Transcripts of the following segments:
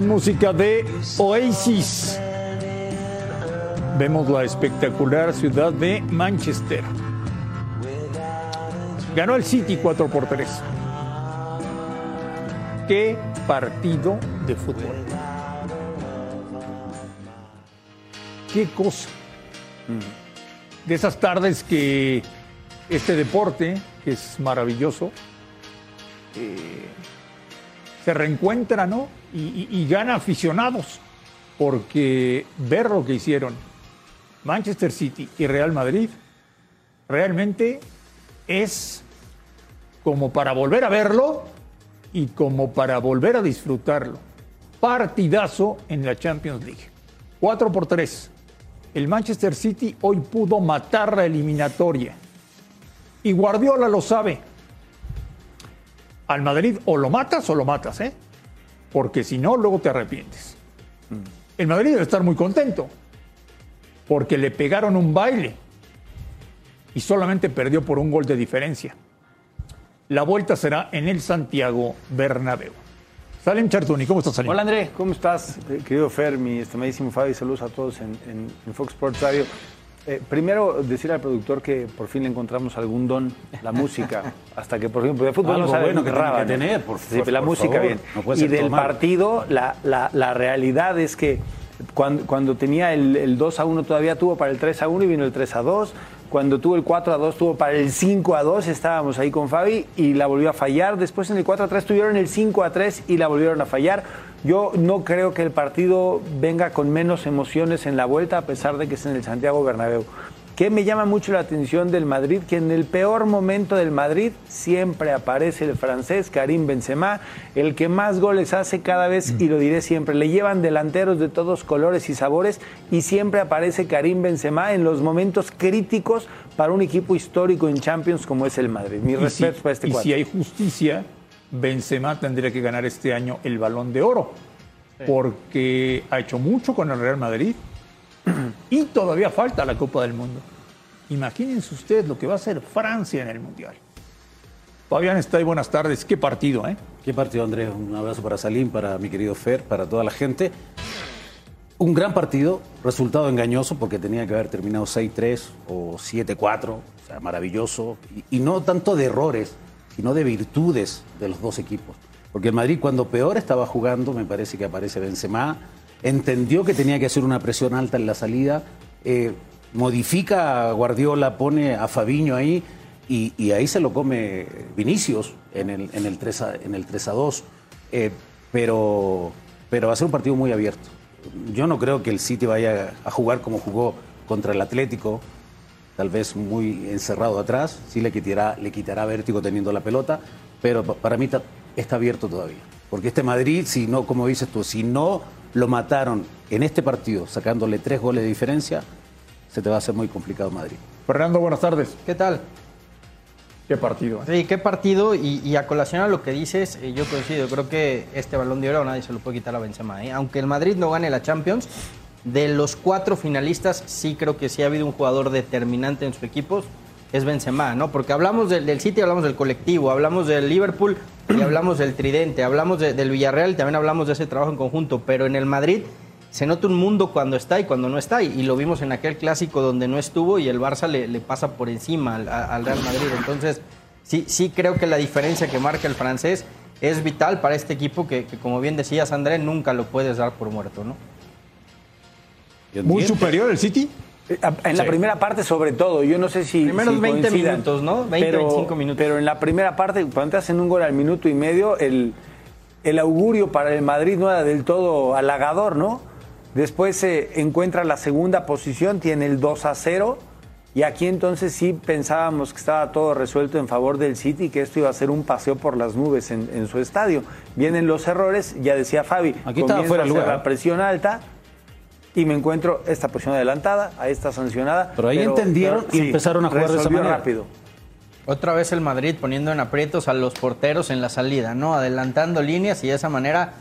música de Oasis. Vemos la espectacular ciudad de Manchester. Ganó el City 4 por 3. Qué partido de fútbol. Qué cosa. De esas tardes que este deporte, que es maravilloso, eh, se reencuentra, ¿no? Y, y- gana aficionados, porque ver lo que hicieron Manchester City y Real Madrid realmente es como para volver a verlo y como para volver a disfrutarlo. Partidazo en la Champions League. 4 por 3. El Manchester City hoy pudo matar la eliminatoria. Y Guardiola lo sabe. Al Madrid o lo matas o lo matas, ¿eh? Porque si no, luego te arrepientes. El Madrid debe estar muy contento. Porque le pegaron un baile. Y solamente perdió por un gol de diferencia. La vuelta será en el Santiago Bernabéu. Salem Chartuni, ¿cómo estás, Salim? Hola André, ¿cómo estás? Eh, Querido Fer, mi estimadísimo Fabi, saludos a todos en, en- en Fox Sports Radio. Eh, primero, decir al productor que por fin le encontramos algún don, la música, hasta que por fin, porque de fútbol Algo no sabe bueno que tiene rábano. que tener, por- Sí, por- la por música favor, bien. no y del partido, la, la- la realidad es que cuando, cuando tenía el, el 2 a 1 todavía tuvo para el 3 a 1 y vino el 3 a 2. Cuando tuvo el 4 a 2 tuvo para el 5 a 2, estábamos ahí con Fabi y la volvió a fallar. Después en el 4 a 3 tuvieron el 5 a 3 y la volvieron a fallar. Yo no creo que el partido venga con menos emociones en la vuelta a pesar de que es en el Santiago Bernabéu. Que me llama mucho la atención del Madrid, que en el peor momento del Madrid siempre aparece el francés Karim Benzema, el que más goles hace cada vez, y lo diré siempre, le llevan delanteros de todos colores y sabores, y siempre aparece Karim Benzema en los momentos críticos para un equipo histórico en Champions como es el Madrid. Mi respeto si, para este y si hay justicia, Benzema tendría que ganar este año el Balón de Oro, porque ha hecho mucho con el Real Madrid y todavía falta la Copa del Mundo. Imagínense ustedes lo que va a hacer Francia en el Mundial. Fabián está ahí, buenas tardes. Qué partido, ¿eh? Qué partido, Andrés. Un abrazo para Salim, para mi querido Fer, para toda la gente. Un gran partido, resultado engañoso porque tenía que haber terminado 6-3 o 7-4, o sea, maravilloso. Y, y no tanto de errores, sino de virtudes de los dos equipos. Porque el Madrid cuando peor estaba jugando, me parece que aparece Benzema, entendió que tenía que hacer una presión alta en la salida, eh, modifica a Guardiola, pone a Fabiño ahí y, y ahí se lo come Vinicius en el, en el 3 a, en el 3 a 2. Eh, pero, pero va a ser un partido muy abierto. Yo no creo que el City vaya a jugar como jugó contra el Atlético, tal vez muy encerrado atrás, sí le quitará, le quitará vértigo teniendo la pelota, pero pa- para mí está abierto todavía. Porque este Madrid, si no, como dices tú, si no lo mataron en este partido, sacándole tres goles de diferencia, se te va a hacer muy complicado Madrid. Fernando, buenas tardes. ¿Qué tal? Qué partido. Sí, qué partido. Y, y a colación a lo que dices, eh, yo coincido. Creo que este balón de oro nadie se lo puede quitar a Benzema. ¿eh? Aunque el Madrid no gane la Champions, de los cuatro finalistas, sí creo que sí ha habido un jugador determinante en sus equipos. Es Benzema, ¿no? Porque hablamos del, del City, hablamos del colectivo, hablamos del Liverpool y hablamos del Tridente, hablamos de- del Villarreal y también hablamos de ese trabajo en conjunto. Pero en el Madrid se nota un mundo cuando está y cuando no está. Y, lo vimos en aquel clásico donde no estuvo y el Barça le, pasa por encima al Real Madrid. Entonces, sí, sí creo que la diferencia que marca el francés es vital para este equipo que, que, como bien decías, André, nunca lo puedes dar por muerto, ¿no? Muy superior el City. Eh, En la Sí. primera parte, sobre todo, yo no sé si. Primeros si 20 coincidan, minutos, ¿no? 20, pero, 25 minutos. Pero en la primera parte, cuando te hacen un gol al minuto y medio, el, el augurio para el Madrid no era del todo halagador, ¿no? Después se encuentra la segunda posición, tiene el 2 a 0. Y aquí entonces sí pensábamos que estaba todo resuelto en favor del City y que esto iba a ser un paseo por las nubes en, en su estadio. Vienen los errores, ya decía Fabi, Aquí estaba fuera a lugar. la presión alta y me encuentro esta posición adelantada, ahí está sancionada. Pero ahí entendieron y empezaron a jugar de esa manera. rápido. Otra vez el Madrid poniendo en aprietos a los porteros en la salida, ¿no? Adelantando líneas y de esa manera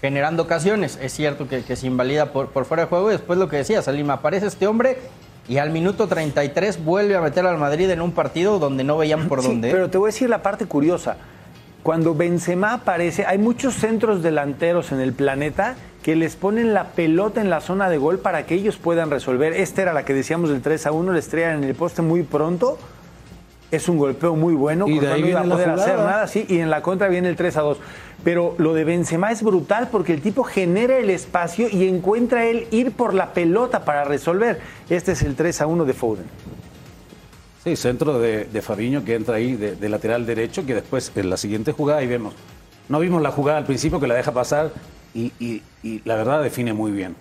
generando ocasiones. Es cierto que, que se invalida por, por fuera de juego y después lo que decía Salim, aparece este hombre y al minuto 33 vuelve a meter al Madrid en un partido donde no veían por Sí, dónde. pero te voy a decir la parte curiosa. cuando Benzema aparece, hay muchos centros delanteros en el planeta que les ponen la pelota en la zona de gol para que ellos puedan resolver. Esta era la que decíamos del 3 a 1, le estrellan en el poste muy pronto. Es un golpeo muy bueno, Y de Courtois ahí no iba a la poder hacer nada, sí, y en la contra viene el 3 a 2. Pero lo de Benzema es brutal porque el tipo genera el espacio y encuentra él ir por la pelota para resolver. Este es el 3 a 1 de Foden. Sí, centro de, de Fabiño que entra ahí de, de lateral derecho, que después en la siguiente jugada ahí vemos. No vimos la jugada al principio que la deja pasar y, y- y la verdad define muy bien.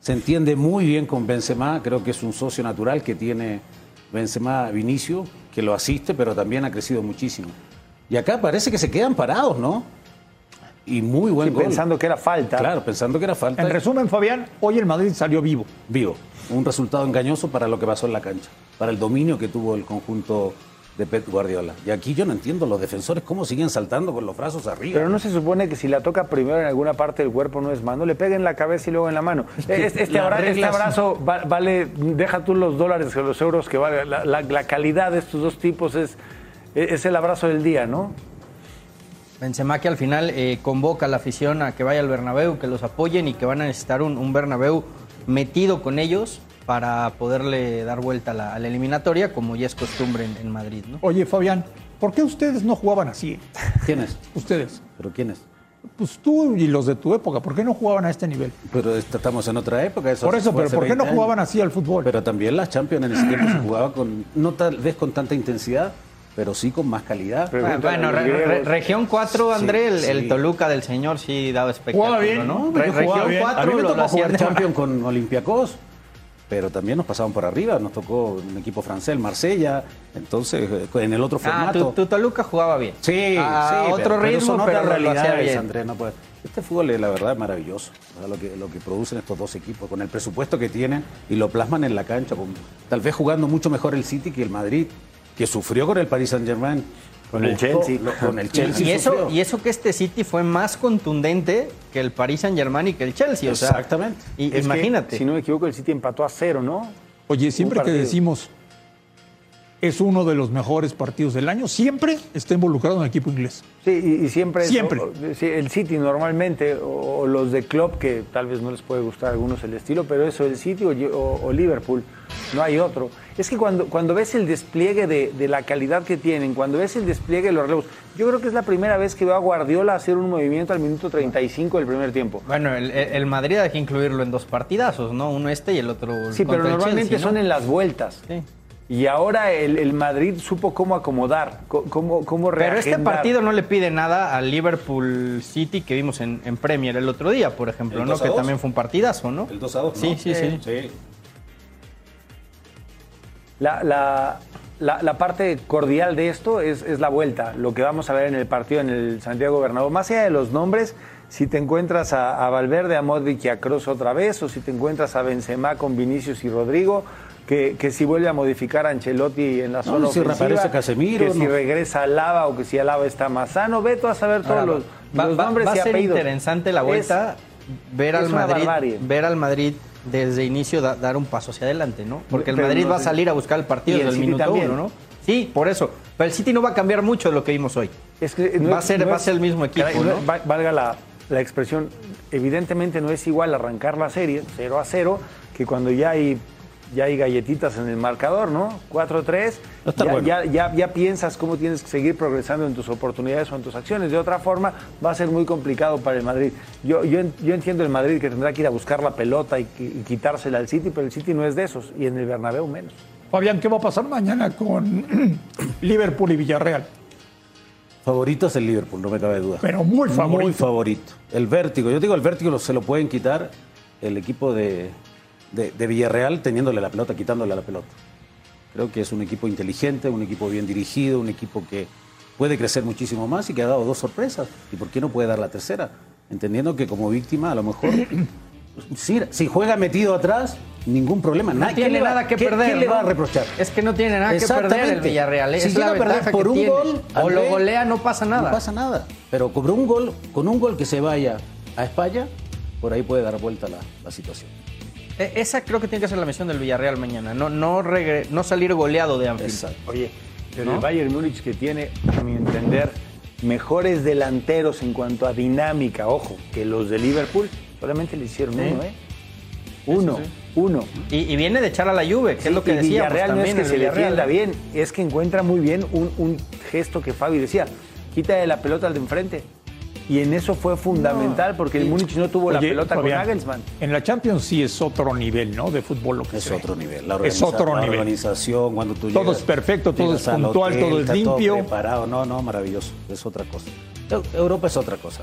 Se entiende muy bien con Benzema, creo que es un socio natural que tiene Benzema Vinicio, que lo asiste, pero también ha crecido muchísimo. Y acá parece que se quedan parados, ¿no? Y muy buen Sí, gol. pensando que era falta. Claro, pensando que era falta. En resumen, Fabián, hoy el Madrid salió vivo. vivo. Un resultado engañoso para lo que pasó en la cancha, para el dominio que tuvo el conjunto de Pep Guardiola. Y aquí yo no entiendo los defensores cómo siguen saltando con los brazos arriba. Pero no se supone que si la toca primero en alguna parte del cuerpo no es mano, le pega en la cabeza y luego en la mano. Este, este este abrazo va- vale, deja tú los dólares que los euros que vale. La, la- la calidad de estos dos tipos es, es el abrazo del día, ¿no? Benzema que al final eh, convoca a la afición a que vaya al Bernabéu, que los apoyen y que van a necesitar un, un Bernabéu metido con ellos para poderle dar vuelta a la, a la eliminatoria, como ya es costumbre en, en Madrid, ¿no? Oye, Fabián, ¿por qué ustedes no jugaban así? ¿Quién es? Ustedes. ¿Pero quién es? Pues tú y los de tu época, ¿por qué no jugaban a este nivel? Pero est- estamos en otra época. Por eso, pero ¿por qué no 20 jugaban años. así al fútbol? Pero también las Champions en ese tiempo se jugaba con, no tal vez con tanta intensidad, pero sí con más calidad. Pero- Bueno, re- re- región 4, André, el, sí. el Toluca del señor sí daba espectáculo, Jugaba bien, ¿no? Re- región bien. 4 A mí me lo- tocó lo jugar Champions con Olympiacos, pero también nos pasaban por arriba. Nos tocó un equipo francés, el Marsella. Entonces, eh, en el otro Ah, formato. tu, tu Toluca jugaba bien. Sí, a sí, otro ritmo, pero realidades, bien. Andrés, no puede- Este fútbol, es, la verdad, es maravilloso. Lo, que, lo que producen estos dos equipos, con el presupuesto que tienen y lo plasman en la cancha. con- tal vez jugando mucho mejor el City que el Madrid, que sufrió con el Paris Saint-Germain. Con el Chelsea. lo- Con el Y- Chelsea. y, eso, y eso que este City fue más contundente que el Paris Saint Germain y que el Chelsea. O sea, Exactamente. y- que, imagínate. si no me equivoco, el City empató a cero, ¿no? Oye, siempre que decimos es uno de los mejores partidos del año, siempre está involucrado en el equipo inglés. Sí, y, y siempre, Siempre. o- el City normalmente, o, o los de club, que tal vez no les puede gustar a algunos el estilo, pero eso, el City o, o- o Liverpool, no hay otro. Es que cuando, cuando ves el despliegue de, de la calidad que tienen, cuando ves el despliegue de los relevos, yo creo que es la primera vez que veo a Guardiola hacer un movimiento al minuto 35 del primer tiempo. Bueno, el, el- Madrid hay que incluirlo en dos partidazos, ¿no? Uno este y el otro. Sí, pero normalmente Chelsea, ¿no? son en las vueltas. Sí. Y ahora el, el Madrid supo cómo acomodar, co- cómo, cómo Pero este reagendar. partido no le pide nada al Liverpool City que vimos en, en Premier el otro día, por ejemplo, ¿no? 2 a Que 2. también fue un partidazo, ¿no? El 2 a 2. Sí, sí, sí. sí. La, la- la- la parte cordial de esto es, es la vuelta, lo que vamos a ver en el partido en el Santiago Bernabéu. Más allá de los nombres, si te encuentras a, a Valverde, a Modric y a Kroos otra vez, o si te encuentras a Benzema con Vinicius y Rodrigo, que, que si vuelve a modificar a Ancelotti en la zona si ofensiva, reaparece Casemiro, que si regresa Alaba o que si Alaba está más sano, ve tú a saber todos Ahora, los, va, los va- nombres va y a ser apellidos. interesante la Es- vuelta, ver, al Madrid, barbarie. ver al Madrid desde inicio da- dar un paso hacia adelante, ¿no? Porque el Pero Madrid no va a salir a buscar el partido desde el City minuto también. uno, ¿no? Sí, por eso. Pero el City no va a cambiar mucho de lo que vimos hoy. Es que Va a ser- va a ser el mismo equipo, Valga la, la expresión, evidentemente no es igual arrancar la serie 0 a 0 que cuando ya hay, ya hay galletitas en el marcador, ¿no? 4-3, Va a estar ya, bueno. ya, ya- ya piensas cómo tienes que seguir progresando en tus oportunidades o en tus acciones. De otra forma, va a ser muy complicado para el Madrid. Yo, yo, en- yo entiendo el Madrid que tendrá que ir a buscar la pelota y, y quitársela al City, pero el City no es de esos, y en el Bernabéu menos. Fabián, ¿qué va a pasar mañana con Liverpool y Villarreal? Favorito es el Liverpool, no me cabe duda. Pero muy favorito. Muy favorito. El vértigo. Yo digo, el vértigo se lo pueden quitar el equipo de, de- de Villarreal teniéndole la pelota, quitándole la pelota. Creo que es un equipo inteligente, un equipo bien dirigido, un equipo que puede crecer muchísimo más y que ha dado dos sorpresas. ¿Y por qué no puede dar la tercera? Entendiendo que como víctima, a lo mejor, si, si juega metido atrás, ningún problema. No Nadie- tiene ¿qué le va- nada que perder. ¿Qué le va a reprochar? Es que no tiene nada que perder el. Villarreal. ¿eh? Si es llega la a perder por un tiene. gol, o lo golea, no pasa nada. No pasa nada. Pero con un gol, con un gol que se vaya a España, por ahí puede dar vuelta la, la situación. E- Esa creo que tiene que ser la misión del Villarreal mañana. No, no, regre- no salir goleado de Anfield. Exacto. Oye, pero ¿No? el Bayern Múnich que tiene, a mi entender, mejores delanteros en cuanto a dinámica, ojo, que los de Liverpool, solamente le hicieron uno, ¿eh? Uno, uno. Y, viene de echar a la lluvia, que es lo que decía. Villarreal no es que se defienda bien, es que encuentra muy bien un, un gesto que Fabi decía, quita de la pelota al de enfrente. Y en eso fue fundamental porque el Múnich no tuvo la pelota con Nagelsmann. En la Champions sí es otro nivel, ¿no? De fútbol lo que Es otro nivel. La es otro la nivel. organización, cuando tú Todo llegas, es perfecto, todo es puntual, hotel, todo es limpio. preparado. No, no, maravilloso. Es otra cosa. Eu- Europa es otra cosa.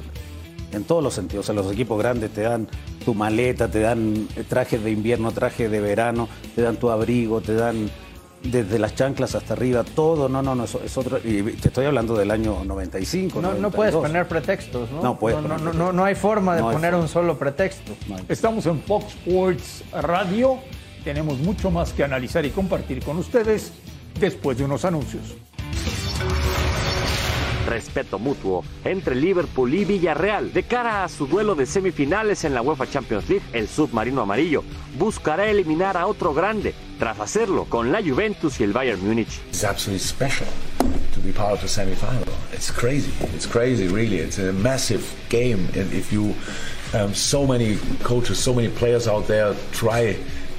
En todos los sentidos. O sea, los equipos grandes te dan tu maleta, te dan traje de invierno, traje de verano, te dan tu abrigo, te dan desde las chanclas hasta arriba, todo. No, no, no, es, es otro. Y te estoy hablando del año 95. No, no 92. puedes poner pretextos, ¿no? No puedes no, poner no, pretextos. no, no hay forma de hay poner forma. un solo pretexto. Estamos en Fox Sports Radio. Tenemos mucho más que analizar y compartir con ustedes después de unos anuncios. respeto mutuo entre Liverpool y Villarreal. De cara a su duelo de semifinales en la UEFA Champions League, el submarino amarillo buscará eliminar a otro grande, tras hacerlo con la Juventus y el Bayern Múnich. It's absolutely special to be part of the semi-final. It's crazy. It's crazy, really. It's a massive game, and if you, um, so many coaches, so many players out there try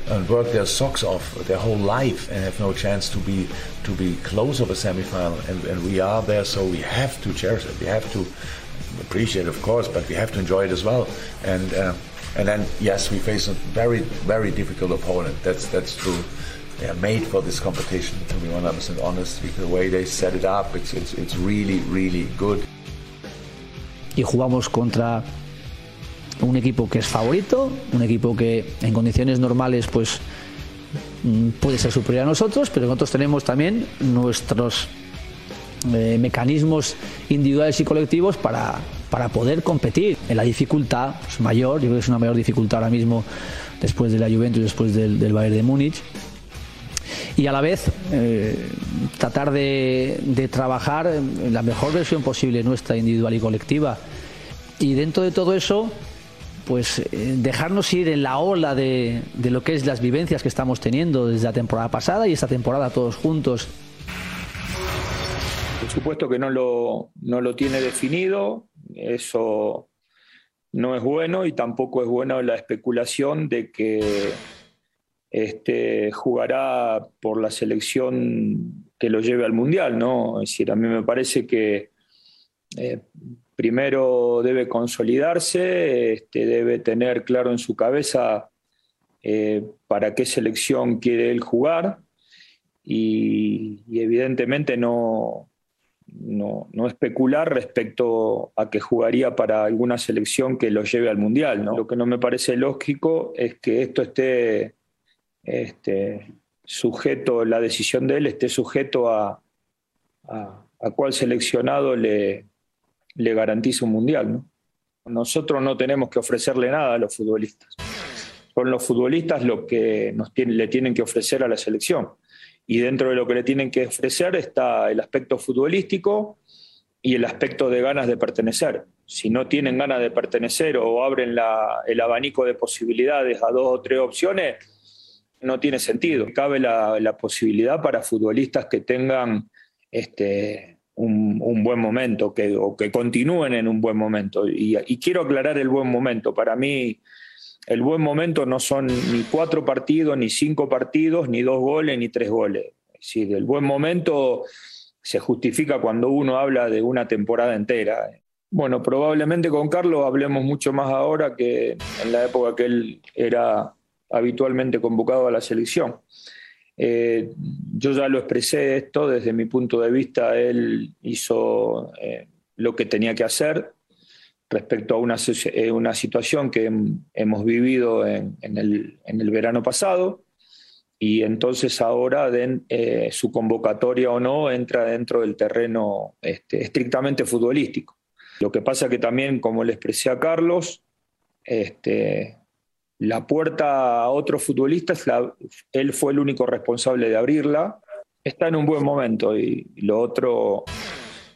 and work their socks off their whole life and have no chance to be to be close of a semi-final, and, and we are there, so we have to cherish it. We have to appreciate, it, of course, but we have to enjoy it as well. And uh, and then yes, we face a very very difficult opponent. That's that's true. They are made for this competition. To be 100% honest, the way they set it up, it's it's, it's really really good. y jugamos contra un equipo que es favorito, un equipo que en condiciones normales pues mm, puede ser superior a nosotros, pero nosotros tenemos también nuestros eh, mecanismos individuales y colectivos para, para poder competir. En la dificultad pues, mayor, yo creo que es una mayor dificultad ahora mismo después de la Juventus, después del, del Bayern de Múnich, y a la vez eh, tratar de, de trabajar en la mejor versión posible nuestra individual y colectiva. Y dentro de todo eso, pues eh, dejarnos ir en la ola de, de lo que es las vivencias que estamos teniendo desde la temporada pasada y esta temporada todos juntos. Por supuesto que no lo, no lo tiene definido, eso no es bueno y tampoco es bueno la especulación de que este, jugará por la selección que lo lleve al Mundial, ¿no? Es decir, a mí me parece que eh, primero debe consolidarse, este, debe tener claro en su cabeza eh, para qué selección quiere él jugar y evidentemente no, no, no especular respecto a que jugaría para alguna selección que lo lleve al Mundial. ¿no? Lo que no me parece lógico es que esto esté este, sujeto, la decisión de él esté sujeto a, a, a cuál seleccionado le, le garantiza un Mundial. ¿no? Nosotros no tenemos que ofrecerle nada a los futbolistas. Son los futbolistas los que nos le tienen que ofrecer a la selección y dentro de lo que le tienen que ofrecer está el aspecto futbolístico y el aspecto de ganas de pertenecer. Si no tienen ganas de pertenecer o abren el abanico de posibilidades a dos o tres opciones, no tiene sentido. Cabe la, la posibilidad para futbolistas que tengan este, un, buen momento que, o que continúen en un buen momento. Y quiero aclarar el buen momento. Para mí, el buen momento no son ni cuatro partidos, ni cinco partidos, ni dos goles, ni tres goles. Es decir, el buen momento se justifica cuando uno habla de una temporada entera. Bueno, probablemente con Carlos hablemos mucho más ahora que en la época que él era habitualmente convocado a la selección. Eh, yo ya lo expresé esto, desde mi punto de vista, él hizo eh, lo que tenía que hacer, respecto a una, una situación que hemos vivido en, el, en, el, verano pasado y entonces ahora eh, su convocatoria o no entra dentro del terreno este, estrictamente futbolístico. Lo que pasa que también, como le expresé a Carlos, este, la puerta a otros futbolistas, la, él fue el único responsable de abrirla, está en un buen momento y, y lo otro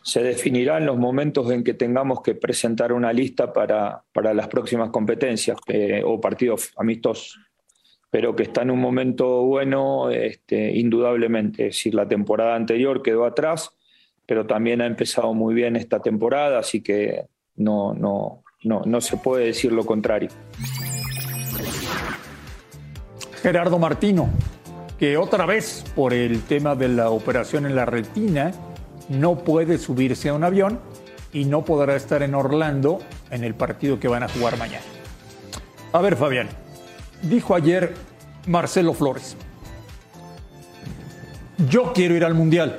se definirá en los momentos en que tengamos que presentar una lista para, para las próximas competencias eh, o partidos amistosos. Pero que está en un momento bueno, este, indudablemente. Es decir, la temporada anterior quedó atrás pero también ha empezado muy bien esta temporada, así que no, no, no, no se puede decir lo contrario. Gerardo Martino, que otra vez por el tema de la operación en la retina no puede subirse a un avión y no podrá estar en Orlando en el partido que van a jugar mañana. A ver, Fabián, dijo ayer Marcelo Flores, yo quiero ir al Mundial.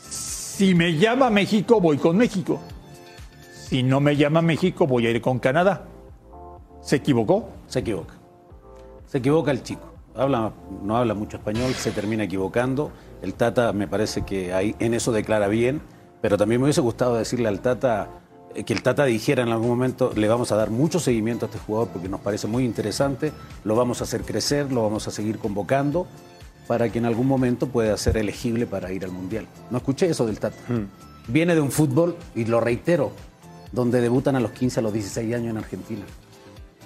Si me llama México, voy con México. Si no me llama México, voy a ir con Canadá. ¿Se equivocó? Se equivoca. Se equivoca el chico. Habla, no habla mucho español, se termina equivocando. El Tata me parece que ahí, en eso declara bien, pero también me hubiese gustado decirle al Tata eh, que el Tata dijera en algún momento, le vamos a dar mucho seguimiento a este jugador porque nos parece muy interesante, lo vamos a hacer crecer, lo vamos a seguir convocando para que en algún momento pueda ser elegible para ir al Mundial. No escuché eso del Tata. Viene de un fútbol, y lo reitero, donde debutan a los 15, a los 16 años en Argentina.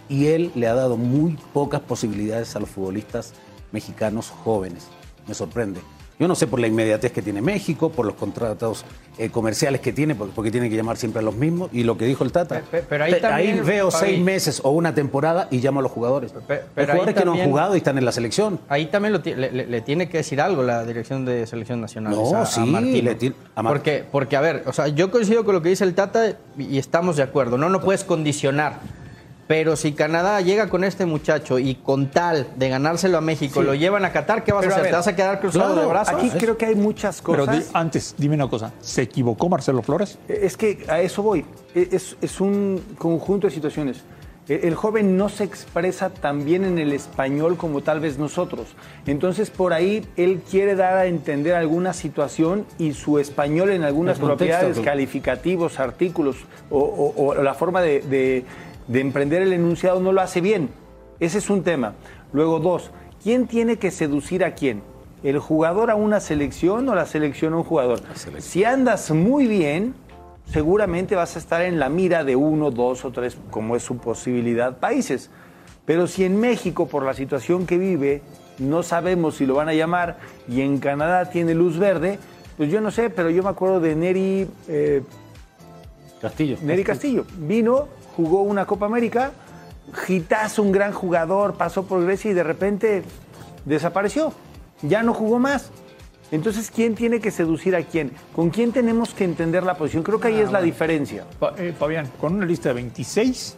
Y él le ha dado muy pocas posibilidades a los futbolistas mexicanos jóvenes. Me sorprende. Yo no sé por la inmediatez que tiene México, por los contratos eh, comerciales que tiene, porque, porque tiene que llamar siempre a los mismos, y lo que dijo el Tata. Pe- pe- pero ahí también, veo Fabi- seis meses o una temporada y llamo a los jugadores. Pe- Hay pero ahí jugadores que no han jugado y están en la selección. Ahí también lo le, le- le tiene que decir algo la dirección de selección nacional. No, a, sí, le a porque, porque, a ver, o sea, yo coincido con lo que dice el Tata y, y estamos de acuerdo. No, no puedes condicionar. Pero si Canadá llega con este muchacho y con tal de ganárselo a México lo llevan a Qatar, ¿qué vas Pero a a hacer? ver, ¿Te vas a quedar cruzado claro, de brazos? Aquí creo que hay muchas Pero cosas. di- antes, dime una cosa. ¿Se equivocó Marcelo Flores? Es que a eso voy. E, Es, es un conjunto de situaciones. E- El joven no se expresa tan bien en el español como tal vez nosotros. Entonces, por ahí él quiere dar a entender alguna situación y su español en algunas propiedades, calificativos, artículos o, o- o la forma de, de- de emprender el enunciado no lo hace bien. Ese es un tema. Luego, dos, ¿quién tiene que seducir a quién? ¿El jugador a una selección o la selección a un jugador? Si andas muy bien, seguramente vas a estar en la mira de uno, dos o tres, como es su posibilidad, países. Pero si en México, por la situación que vive, no sabemos si lo van a llamar y en Canadá tiene luz verde, pues yo no sé, pero yo me acuerdo de Neri, eh, Castillo. Neri Castillo. Vino, jugó una Copa América, Gitazo, un gran jugador, pasó por Grecia y de repente desapareció. Ya no jugó más. Entonces, ¿quién tiene que seducir a quién? ¿Con quién tenemos que entender la posición? Creo que ahí es la diferencia. Eh, Fabián, con una lista de 26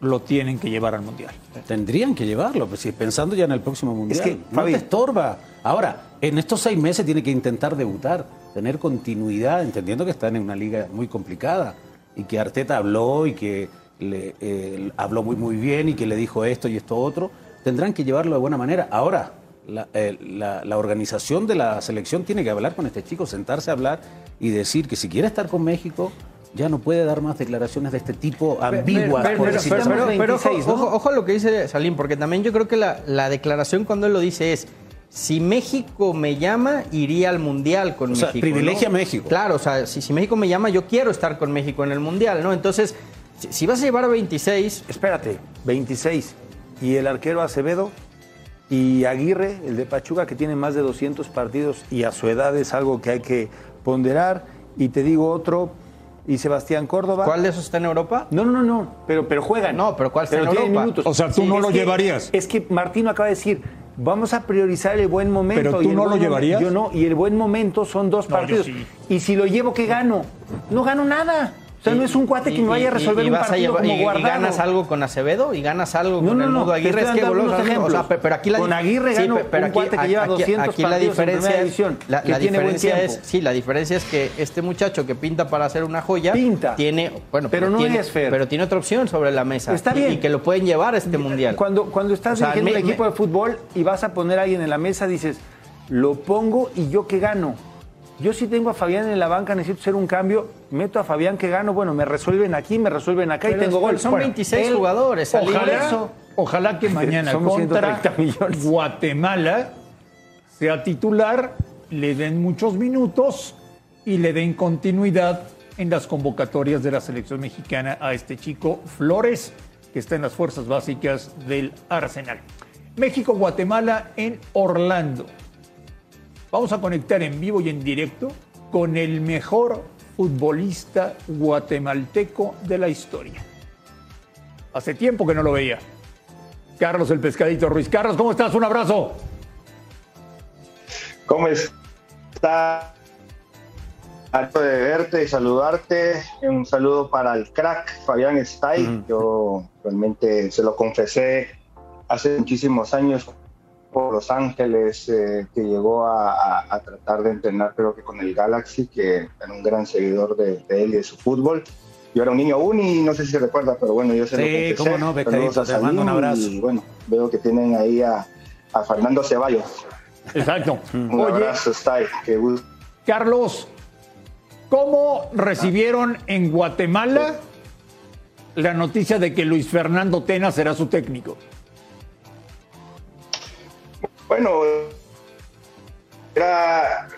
lo tienen que llevar al Mundial. Tendrían que llevarlo, pues, si pensando ya en el próximo mundial. que, no Fabi- te estorba. Ahora, en estos seis meses tiene que intentar debutar, tener continuidad, entendiendo que están en una liga muy complicada y que Arteta habló y que le, eh, habló muy muy bien y que le dijo esto y esto otro. Tendrán que llevarlo de buena manera. Ahora, la, eh, la- la organización de la selección tiene que hablar con este chico, sentarse a hablar y decir que si quiere estar con México ya no puede dar más declaraciones de este tipo ambiguas. Pero, por pero- pero- pero- pero ojo, 26, ¿no? ojo- ojo a lo que dice Salim, porque también yo creo que la, la declaración cuando él lo dice es, si México me llama, iría al Mundial con O sea, México. privilegia ¿no? a México. Claro, o sea, si, si México me llama, yo quiero estar con México en el Mundial, ¿no? Entonces, si, si vas a llevar a 26, Espérate, 26. Y el arquero Acevedo y Aguirre, el de Pachuca, que tiene más de 200 partidos y a su edad es algo que hay que ponderar. Y te digo otro, y Sebastián Córdoba. ¿cuál de esos está en Europa? No, no, no, no, pero, pero juegan. No, pero ¿cuál está en Europa? minutos. O sea, tú no es lo que- llevarías. Es que Martino acaba de decir, vamos a priorizar el buen momento. Pero tú y no lo llevarías. Yo no, y el buen momento son dos No, yo partidos. sí. Y si lo llevo, ¿qué gano? No gano nada. Sea, no es un cuate que me vaya a resolver y un partido llevar- como y- ganas algo con Acevedo y ganas algo No, con no, el Mudo Aguirre. Es que algunos o sea, pero aquí la Con Aguirre sí, pero un aquí, cuate que lleva aquí- 200 aquí la en diferencia división, la, que la tiene buen diferencia es, sí, la diferencia es que este muchacho que pinta para hacer una joya Pinta. tiene, bueno, Pero no tiene, es Fer. pero tiene otra opción sobre la mesa Está y- bien. y, que lo pueden llevar a este mundial. Cuando, cuando estás O sea, dirigiendo me- un equipo me- de fútbol y vas a poner a alguien en la mesa, dices, lo pongo y yo qué gano. Yo si tengo a Fabián en la banca, necesito hacer un cambio, meto a Fabián que gano, bueno, me resuelven aquí, me resuelven acá Pero y tengo son- gol. son Bueno, 26 él- jugadores, Ojalá, eso. ojalá que mañana contra 130 millones. Guatemala sea titular, le den muchos minutos y le den continuidad en las convocatorias de la selección mexicana a este chico Flores, que está en las fuerzas básicas del Arsenal. México-Guatemala en Orlando. Vamos a conectar en vivo y en directo con el mejor futbolista guatemalteco de la historia. Hace tiempo que no lo veía. Carlos el Pescadito Ruiz. Carlos, ¿cómo estás? Un abrazo. ¿Cómo estás? Harto de verte y saludarte. Un saludo para el crack Fabián Stay. Yo realmente se lo confesé hace muchísimos años por Los Ángeles, eh, que llegó a, tratar de entrenar, creo que con el Galaxy, que era un gran seguidor de, él y de su fútbol. Yo era un niño aún y no sé si se recuerda, pero bueno, yo se sí, lo cómo no, Pescadito, te mando un abrazo. Y bueno, veo que tienen ahí a, Fernando Ceballos. Exacto. un abrazo, Stay. Que Carlos, ¿cómo recibieron en Guatemala la noticia de que Luis Fernando Tena será su técnico? Bueno, era,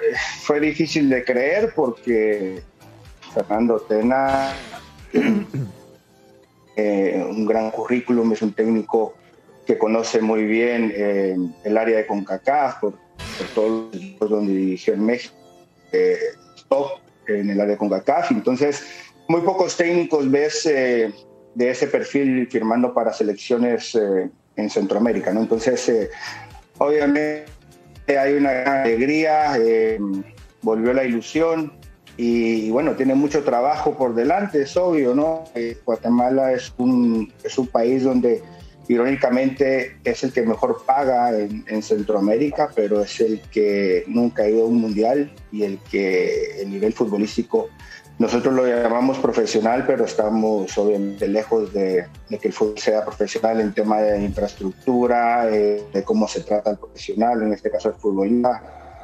fue difícil de creer porque Fernando Tena, eh, un gran currículum, es un técnico que conoce muy bien eh, el área de CONCACAF, por, todos los equipos donde dirigió en México, eh, top en el área de CONCACAF. Entonces, muy pocos técnicos ves de ese perfil firmando para selecciones en Centroamérica, ¿no? Entonces, Obviamente hay una gran alegría, eh, volvió la ilusión y, bueno, tiene mucho trabajo por delante, es obvio, ¿no? Eh, Guatemala es un, es un país donde irónicamente es el que mejor paga en, en, Centroamérica, pero es el que nunca ha ido a un mundial y el que el nivel futbolístico nosotros lo llamamos profesional, pero estamos obviamente lejos de, que el fútbol sea profesional en tema de infraestructura, eh, de cómo se trata el profesional, en este caso el futbolista.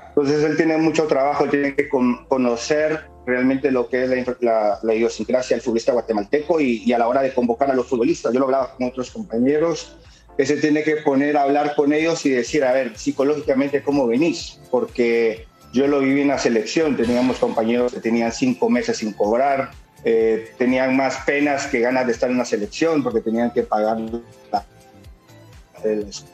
Entonces él tiene mucho trabajo, tiene que conocer realmente lo que es la, la, idiosincrasia del futbolista guatemalteco y, y, a la hora de convocar a los futbolistas. Yo lo hablaba con otros compañeros, que se tiene que poner a hablar con ellos y decir, a ver, psicológicamente, ¿cómo venís? Porque yo lo viví en la selección, teníamos compañeros que tenían cinco meses sin cobrar, eh, tenían más penas que ganas de estar en la selección porque tenían que pagar de los,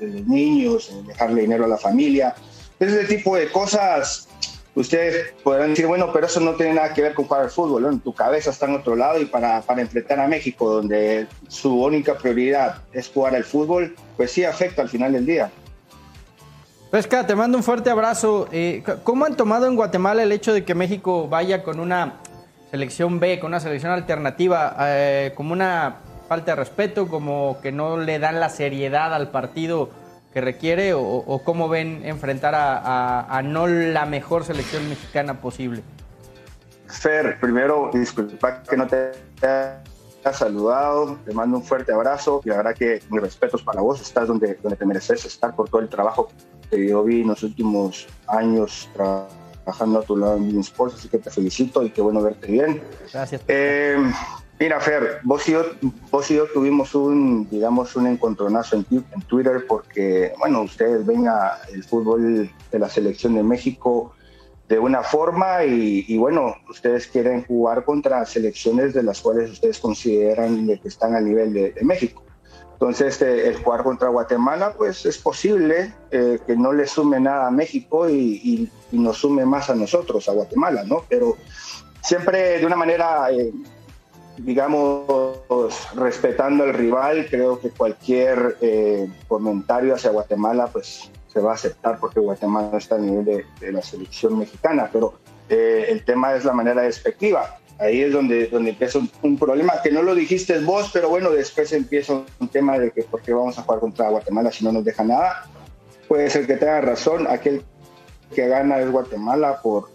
niños, dejarle dinero a la familia. Ese tipo de cosas, ustedes podrán decir, bueno, pero eso no tiene nada que ver con jugar al fútbol, ¿no? en tu cabeza está en otro lado y para, para enfrentar a México, donde su única prioridad es jugar al fútbol, pues sí afecta al final del día. Pesca, te mando un fuerte abrazo. Eh, ¿Cómo han tomado en Guatemala el hecho de que México vaya con una selección B, con una selección alternativa, eh, como una falta de respeto, como que no le dan la seriedad al partido que requiere, o, cómo ven enfrentar a, no la mejor selección mexicana posible? Fer, primero, disculpa que no te haya saludado, te mando un fuerte abrazo y la verdad que mis respetos para vos, estás donde, donde te mereces estar por todo el trabajo que yo vi en los últimos años trabajando a tu lado en Sports, así que te felicito y qué bueno verte bien. Gracias. Eh, mira, Fer, vos y, yo, vos y yo tuvimos un, digamos, un encontronazo en, en Twitter porque, bueno, ustedes ven a el fútbol de la selección de México de una forma y, y, bueno, ustedes quieren jugar contra selecciones de las cuales ustedes consideran que están a nivel de, México. Entonces, este, el jugar contra Guatemala, pues es posible eh, que no le sume nada a México y, nos sume más a nosotros, a Guatemala, ¿no? Pero siempre de una manera, eh, digamos, respetando al rival, creo que cualquier eh, comentario hacia Guatemala, pues se va a aceptar porque Guatemala está a nivel de, de la selección mexicana, pero el tema es la manera despectiva ahí es donde, donde empieza un, problema, que no lo dijiste vos, pero bueno, después empieza un tema de que por qué vamos a jugar contra Guatemala si no nos deja nada. Puede ser que tenga razón, aquel que gana es Guatemala por,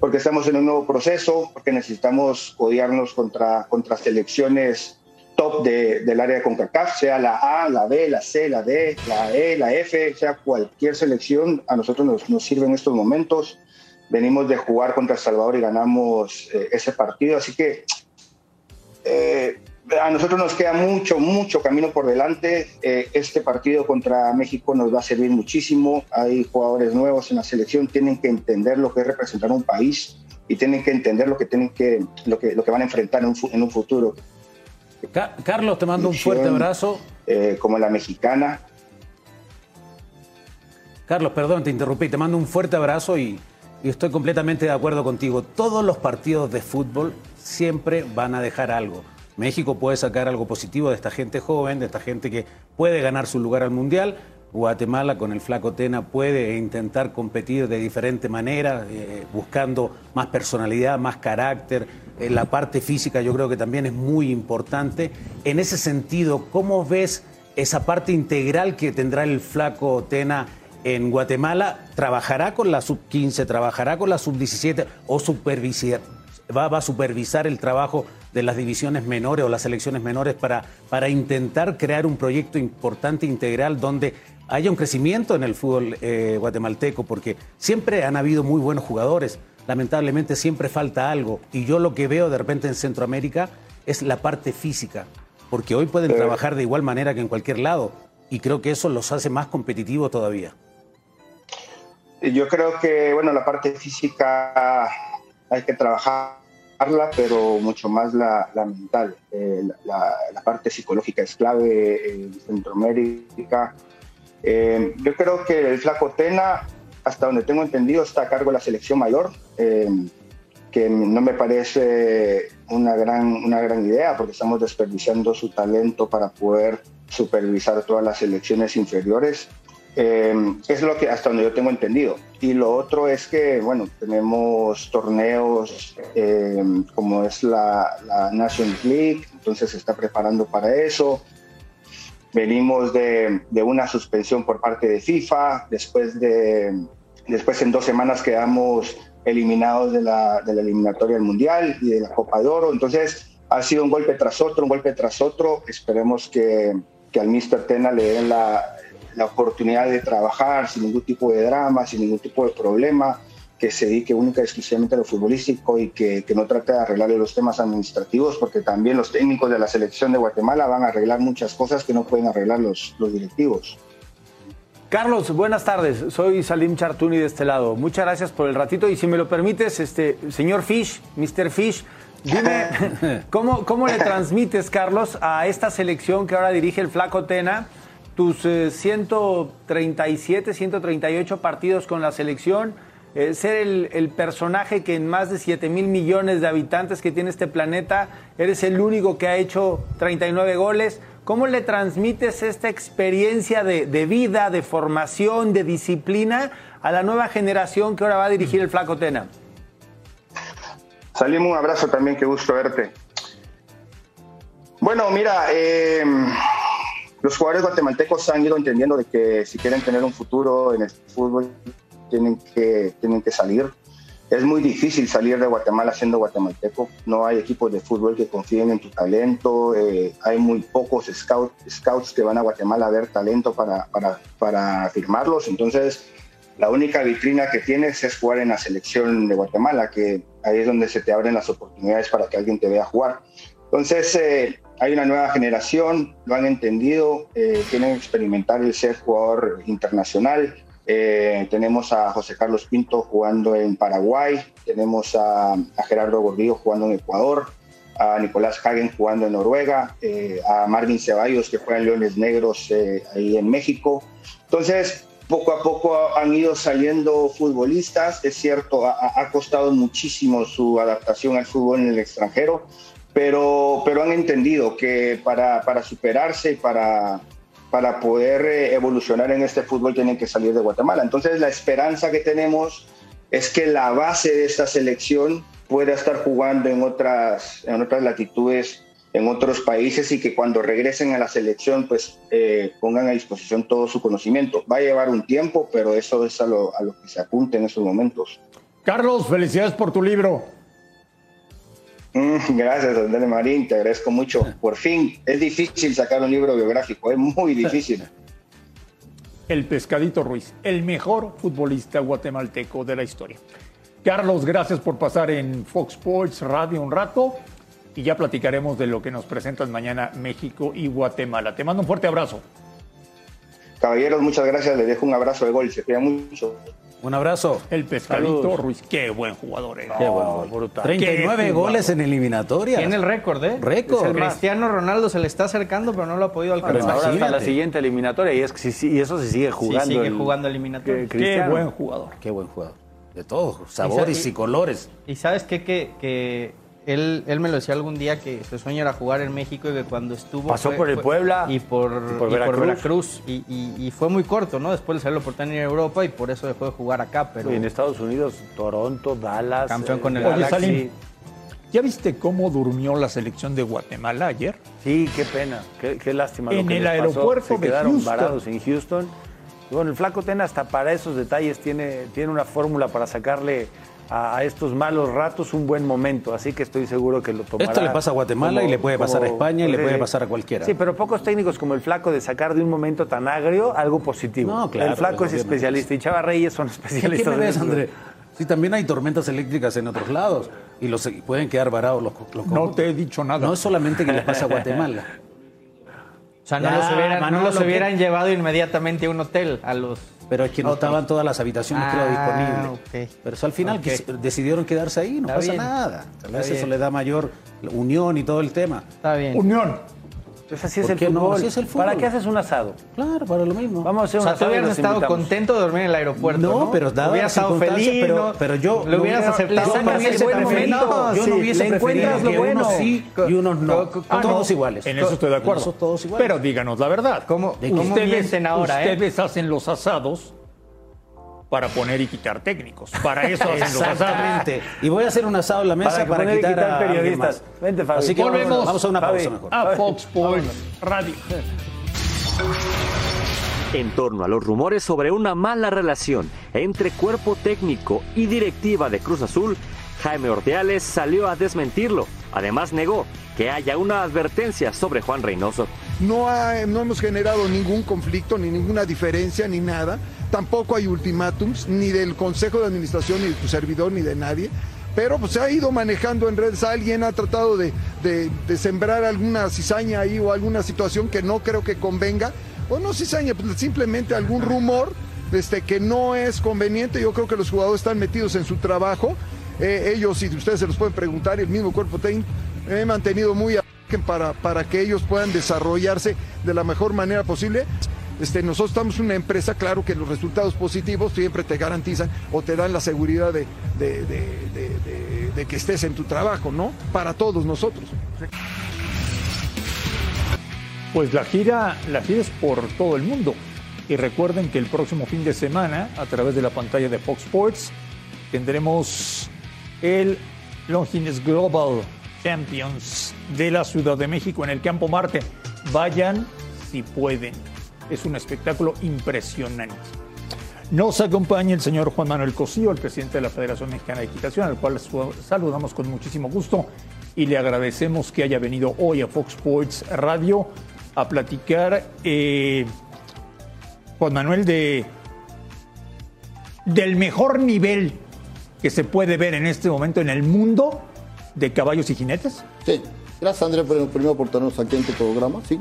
porque estamos en un nuevo proceso, porque necesitamos odiarnos contra, contra selecciones top de, del área de CONCACAF, sea la A, la B, la C, la D, la E, la F, sea cualquier selección, a nosotros nos, nos sirve en estos momentos venimos de jugar contra El Salvador y ganamos eh, ese partido, así que eh, a nosotros nos queda mucho, mucho camino por delante. Eh, este partido contra México nos va a servir muchísimo. Hay jugadores nuevos en la selección, tienen que entender lo que es representar un país y tienen que entender lo que, tienen que, lo que, lo que van a enfrentar en un, en un futuro. Carlos, te mando un fuerte abrazo. como la mexicana. Carlos, perdón, te interrumpí, te mando un fuerte abrazo y, y estoy completamente de acuerdo contigo. Todos los partidos de fútbol siempre van a dejar algo. México puede sacar algo positivo de esta gente joven, de esta gente que puede ganar su lugar al Mundial. Guatemala con el flaco Tena puede intentar competir de diferente manera, eh, buscando más personalidad, más carácter. La parte física yo creo que también es muy importante. En ese sentido, ¿cómo ves esa parte integral que tendrá el flaco Tena en Guatemala? ¿Trabajará con la sub-15, trabajará con la sub-17 o va, va a supervisar el trabajo de las divisiones menores o las selecciones menores para, para intentar crear un proyecto importante, integral, donde haya un crecimiento en el fútbol eh, guatemalteco, porque siempre han habido muy buenos jugadores, lamentablemente siempre falta algo, y yo lo que veo de repente en Centroamérica es la parte física, porque hoy pueden trabajar de igual manera que en cualquier lado, y creo que eso los hace más competitivos todavía. Yo creo que, bueno, la parte física hay que trabajarla, pero mucho más la, la mental. Eh, la, la, parte psicológica es clave en Centroamérica. Eh, yo creo que el Flaco Tena, hasta donde tengo entendido, está a cargo la selección mayor, eh, que no me parece una gran, una gran idea porque estamos desperdiciando su talento para poder supervisar todas las selecciones inferiores. Eh, es lo que hasta donde yo tengo entendido. Y lo otro es que, bueno, tenemos torneos eh, como es la, la League, entonces se está preparando para eso. Venimos de, una suspensión por parte de FIFA, después, de, después en dos semanas quedamos eliminados de la, de la eliminatoria del Mundial y de la Copa de Oro. Entonces ha sido un golpe tras otro, un golpe tras otro. Esperemos que, que al Mr. Tena le den la, la oportunidad de trabajar sin ningún tipo de drama, sin ningún tipo de problema, que se dedique única y exclusivamente a lo futbolístico y que, que, no trate de arreglarle los temas administrativos, porque también los técnicos de la selección de Guatemala van a arreglar muchas cosas que no pueden arreglar los, los directivos. Carlos, buenas tardes. Soy Salim Chartuni de este lado. Muchas gracias por el ratito y si me lo permites, este señor Fish, Mr. Fish, dime cómo, cómo le transmites, Carlos, a esta selección que ahora dirige el Flaco Tena tus eh, 137, 138 partidos con la selección, eh, ser el, personaje que en más de 7 mil millones de habitantes que tiene este planeta, eres el único que ha hecho 39 goles. ¿Cómo le transmites esta experiencia de, vida, de formación, de disciplina a la nueva generación que ahora va a dirigir el Flaco Tena? Salim, un abrazo también, qué gusto verte. Bueno, mira, eh, los jugadores guatemaltecos han ido entendiendo de que si quieren tener un futuro en el fútbol tienen que, tienen que salir. Es muy difícil salir de Guatemala siendo guatemalteco. No hay equipos de fútbol que confíen en tu talento. Eh, hay muy pocos scout, scouts que van a Guatemala a ver talento para, para, para firmarlos. Entonces, la única vitrina que tienes es jugar en la selección de Guatemala, que ahí es donde se te abren las oportunidades para que alguien te vea jugar. Entonces, eh, hay una nueva generación, lo han entendido, eh, quieren experimentar el ser jugador internacional. Eh, tenemos a José Carlos Pinto jugando en Paraguay, tenemos a, a, Gerardo Gordillo jugando en Ecuador, a Nicolás Hagen jugando en Noruega, eh, a Marvin Ceballos que juega en Leones Negros eh, ahí en México. Entonces, poco a poco han ido saliendo futbolistas, es cierto, ha, ha costado muchísimo su adaptación al fútbol en el extranjero, pero, pero han entendido que para, para superarse y para, para poder eh, evolucionar en este fútbol tienen que salir de Guatemala. Entonces la esperanza que tenemos es que la base de esta selección pueda estar jugando en otras, latitudes, en otros países y que cuando regresen a la selección pues eh, pongan a disposición todo su conocimiento. Va a llevar un tiempo, pero eso es a lo, que se apunte en estos momentos. Carlos, felicidades por tu libro. Mm, gracias, Andrés Marín, te agradezco mucho. Por fin, es difícil sacar un libro biográfico, es muy difícil. El Pescadito Ruiz, el mejor futbolista guatemalteco de la historia. Carlos, gracias por pasar en Fox Sports Radio un rato y ya platicaremos de lo que nos presentan mañana México y Guatemala. Te mando un fuerte abrazo. Caballeros, muchas gracias, les dejo un abrazo de gol, se cuidan mucho. Un abrazo. El pescadito Saludos. Ruiz. Qué buen jugador era. Qué buen gol. brutal. 39 Qué goles en eliminatoria. Tiene el récord, ¿eh? Récord. El Cristiano Ronaldo se le está acercando, pero no lo ha podido Pero alcanzar. ahora hasta la siguiente eliminatoria y, es, que sí- sí- y eso se sigue jugando. sigue el- jugando eliminatoria. Qué buen jugador. Qué buen jugador. De todos, sabores y- y colores. Y sabes qué? que, que él, él me lo decía algún día que su sueño era jugar en México y que cuando estuvo... Pasó por el Puebla y por, y por y por Veracruz. Y, y- y fue muy corto, ¿no? Después le salió la oportunidad de ir a Europa y por eso dejó de jugar acá, pero... Y en Estados Unidos, Toronto, Dallas. Campeón con el Oye, Galaxy. Salim, ¿ya viste cómo durmió la selección de Guatemala ayer? Sí, qué pena, qué, qué lástima. lo En que el les pasó. aeropuerto Se de quedaron Houston. varados en Houston. Y bueno, el Flaco Tena hasta para esos detalles tiene, tiene una fórmula para sacarle a, a estos malos ratos un buen momento. Así que estoy seguro que lo tomará. Esto le pasa a Guatemala como- y le puede pasar a España y le puede pasar a cualquiera. Sí, pero pocos técnicos como el Flaco de sacar de un momento tan agrio algo positivo. No, claro, el Flaco es obviamente. especialista y Chava Reyes son ¿Qué especialistas. me ves. André? Sí, también hay tormentas eléctricas en otros lados y los y pueden quedar varados los, los No te he dicho nada. No es solamente que le pasa a Guatemala. O sea, no Ya, los hubieran, no Manolo, los ¿qué? hubieran llevado inmediatamente a un hotel a los... Pero es que no estaban todas las habitaciones creo, Ah, disponibles. ok. Pero eso al final quis- decidieron quedarse ahí, no Está pasa bien. nada. Tal vez Está eso bien. le da mayor unión y todo el tema. Está bien. Unión. Pues así es ¿Por el no? fútbol. Así es el fútbol. ¿Para qué haces un asado? Claro, para lo mismo. Vamos a hacer O un sea, tú asado y hubieras estado invitamos. contento de dormir en el aeropuerto, No, ¿no? pero dadas Hubieras estado feliz, pero- ¿no? pero yo Lo hubieras hubiera- aceptado. yo no como hubiese ese preferido- momento. yo no hubiese le preferido que bueno. unos sí y unos no. Todos iguales. En eso estoy de acuerdo. Todos iguales. Pero díganos la verdad. ¿Cómo- ¿De cómo ustedes, mienten ahora, eh? ustedes hacen los asados para poner y quitar técnicos. Para eso hacen los. Exactamente. Y voy a hacer un asado en la mesa Para para, poner y quitar, quitar a alguien periodistas. más. Vente, Fabi. Así que vamos, Volvemos. vamos a una Fabi. pausa mejor. A Fox Sports Radio. En torno a los rumores sobre una mala relación entre cuerpo técnico y directiva de Cruz Azul, Jaime Ordeales salió a desmentirlo. Además negó que haya una advertencia sobre Juan Reynoso. No, ha- no hemos generado ningún conflicto, ni ninguna diferencia, ni nada. Tampoco hay ultimátums, ni del Consejo de Administración, ni de tu servidor, ni de nadie. Pero pues se ha ido manejando en redes. Alguien ha tratado de, sembrar alguna cizaña ahí o alguna situación que no creo que convenga. O no cizaña, pues simplemente algún rumor este, que no es conveniente. Yo creo que los jugadores están metidos en su trabajo. Eh, ellos, si ustedes se los pueden preguntar, y el mismo cuerpo técnico, he mantenido muy a- para, para que ellos puedan desarrollarse de la mejor manera posible. Este, nosotros estamos una empresa, claro que los resultados positivos siempre te garantizan o te dan la seguridad de, de- que estés en tu trabajo, ¿no? Para todos nosotros. Pues la gira, la gira es por todo el mundo. Y recuerden que el próximo fin de semana, a través de la pantalla de Fox Sports, tendremos el Longines Global Champions de la Ciudad de México en el Campo Marte. Vayan si pueden. Es un espectáculo impresionante. Nos acompaña el señor Juan Manuel Cosío, el presidente de la Federación Mexicana de Equitación, al cual saludamos con muchísimo gusto y le agradecemos que haya venido hoy a Fox Sports Radio a platicar, eh, Juan Manuel, de, del mejor nivel que se puede ver en este momento en el mundo de caballos y jinetes. Sí, gracias André por- primero por tenernos aquí en tu programa, sí.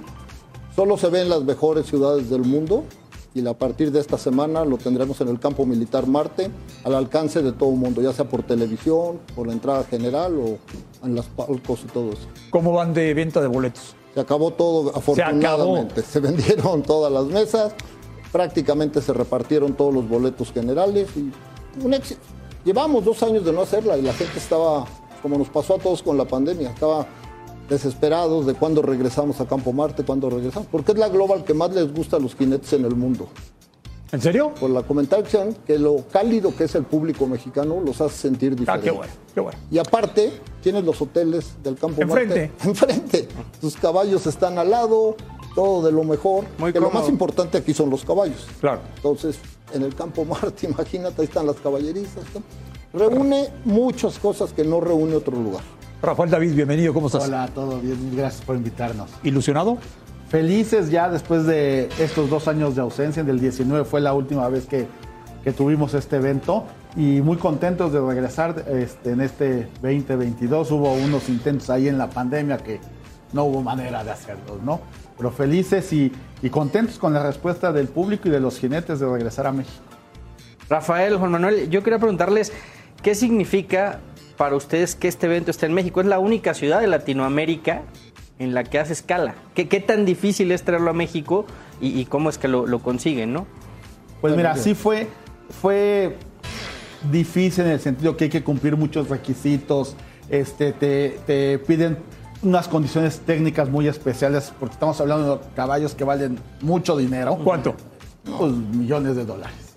Solo se ve en las mejores ciudades del mundo y a partir de esta semana lo tendremos en el campo militar Marte al alcance de todo el mundo, ya sea por televisión, por la entrada general o en las palcos y todo eso. ¿Cómo van de venta de boletos? Se acabó todo afortunadamente. Se, vendieron todas las mesas, prácticamente se repartieron todos los boletos generales y un éxito. Llevamos dos años de no hacerla y la gente estaba, como nos pasó a todos con la pandemia, estaba desesperados de cuándo regresamos a Campo Marte, cuándo regresamos, porque es la global que más les gusta a los jinetes en el mundo. ¿En serio? Por la comentación que lo cálido que es el público mexicano los hace sentir Ah, diferentes. qué bueno, qué bueno. Y aparte, tienes los hoteles del campo Enfrente. Marte. Enfrente. Tus caballos están al lado, todo de lo mejor. Muy que lo más importante aquí son los caballos. Claro. Entonces, en el campo Marte, imagínate, ahí están las caballerizas. ¿no? Reúne muchas cosas que no reúne otro lugar. Rafael David, bienvenido, ¿cómo estás? Hola, todo bien, gracias por invitarnos. ¿Ilusionado? Felices ya después de estos dos años de ausencia, del 19 fue la última vez que, que tuvimos este evento y muy contentos de regresar este, en este 2022. Hubo unos intentos ahí en la pandemia que no hubo manera de hacerlos, ¿no? Pero felices y, y contentos con la respuesta del público y de los jinetes de regresar a México. Rafael, Juan Manuel, yo quería preguntarles qué significa para ustedes que este evento esté en México. Es la única ciudad de Latinoamérica en la que hace escala. ¿Qué, qué tan difícil es traerlo a México y, cómo es que lo, lo, consiguen, no? Pues mira, sí fue, fue difícil en el sentido que hay que cumplir muchos requisitos, este, te, te piden unas condiciones técnicas muy especiales, porque estamos hablando de caballos que valen mucho dinero. ¿Cuánto? Pues millones de dólares.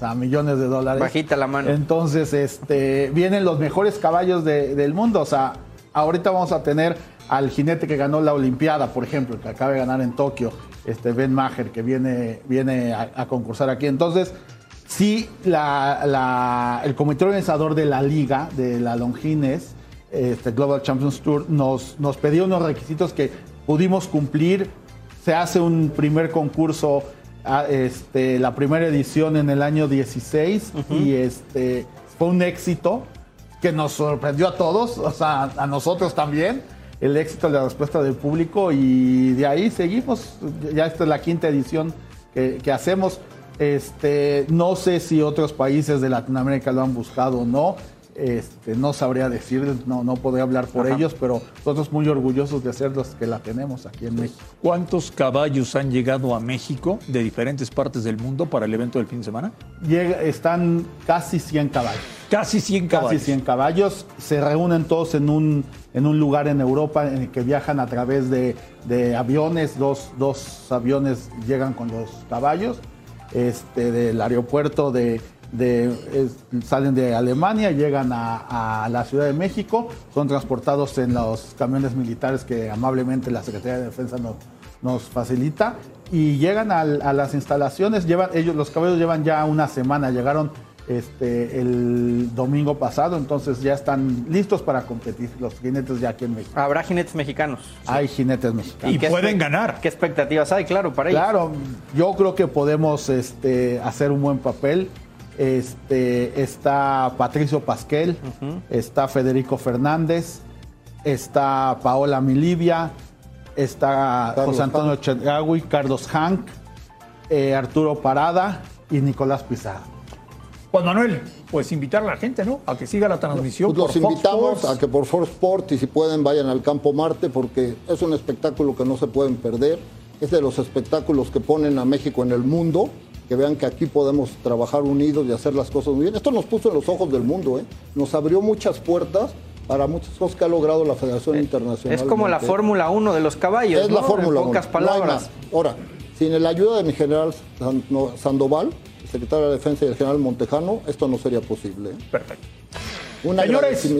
Sea, millones de dólares. Bajita la mano. Entonces, este, vienen los mejores caballos del mundo. O sea, ahorita vamos a tener al jinete que ganó la Olimpiada, por ejemplo, que acaba de ganar en Tokio, este Ben Maher, que viene, viene a, concursar aquí. Entonces, sí, el comité organizador de la liga, de la Longines, este Global Champions Tour, nos, nos pidió unos requisitos que pudimos cumplir. Se hace un primer concurso, este, la primera edición en el año 16 y este, fue un éxito que nos sorprendió a todos, o sea, a nosotros también, el éxito de la respuesta del público y de ahí seguimos. Ya esta es la quinta edición que, que hacemos. Este, no sé si otros países de Latinoamérica lo han buscado o no. Este, no sabría decir, no, no podría hablar por ellos, pero nosotros muy orgullosos de ser los que la tenemos aquí en México. ¿Cuántos caballos han llegado a México de diferentes partes del mundo para el evento del fin de semana? Llega, están casi 100 caballos. Casi 100 caballos. Casi 100 caballos. Se reúnen todos en un, en un lugar en Europa en el que viajan a través de, aviones. Dos, dos aviones llegan con los caballos este, del aeropuerto de salen de Alemania, llegan a, la Ciudad de México, son transportados en los camiones militares que amablemente la Secretaría de Defensa nos, facilita y llegan a, las instalaciones. Llevan, ellos, los caballos llevan ya una semana, llegaron este, el domingo pasado, entonces ya están listos para competir los jinetes ya aquí en México. Habrá jinetes mexicanos. Hay jinetes mexicanos. Y pueden ganar. ¿Qué expectativas hay, claro, para ellos? Claro, yo creo que podemos este, hacer un buen papel. Este, está Patricio Pasquel, está Federico Fernández, está Paola Milivia, está José Antonio Chedraui, Carlos Hank, eh, Arturo Parada y Nicolás Pizarro. Juan Manuel, pues invitar a la gente, ¿no? A que siga la transmisión. Pues los invitamos a que por Fox Sport y si pueden vayan al Campo Marte porque es un espectáculo que no se pueden perder. Es de los espectáculos que ponen a México en el mundo que vean que aquí podemos trabajar unidos y hacer las cosas muy bien. Esto nos puso en los ojos del mundo, ¿eh? nos abrió muchas puertas para muchas cosas que ha logrado la Federación eh, Internacional. Es como la Fórmula 1 de los caballos. Es la Fórmula 1. pocas palabras. Ahora, sin la ayuda de mi general Sandoval, el secretario de Defensa y el general Montejano, esto no sería posible. ¿eh? Perfecto. Un Señores,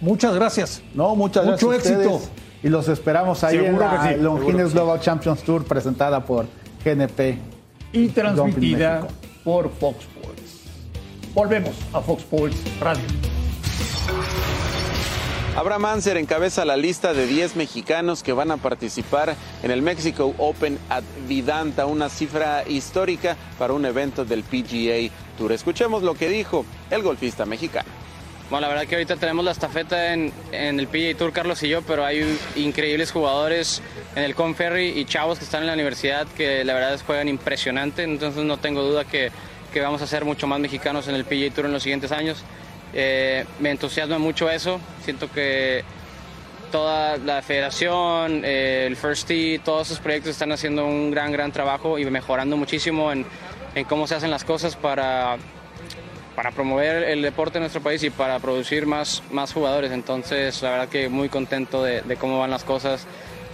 muchas gracias. No, muchas Mucho gracias. Mucho éxito. Y los esperamos ahí en la Longines Global Champions Tour presentada por GNP y transmitida por Fox Sports. Volvemos a Fox Sports Radio. Abraham Anser encabeza la lista de 10 mexicanos que van a participar en el Mexico Open at Vidanta, una cifra histórica para un evento del PGA Tour. Escuchemos lo que dijo el golfista mexicano. Bueno, la verdad que ahorita tenemos la estafeta en, el PGA Tour, Carlos y yo, pero hay increíbles jugadores en el Conferry y chavos que están en la universidad que la verdad juegan impresionante, entonces no tengo duda que, vamos a ser mucho más mexicanos en el PGA Tour en los siguientes años. Eh, me entusiasma mucho eso, siento que toda la federación, eh, el First Tee, todos esos proyectos están haciendo un gran, gran trabajo y mejorando muchísimo en cómo se hacen las cosas para para promover el deporte en nuestro país y para producir más, más jugadores. Entonces, la verdad que muy contento de, cómo van las cosas,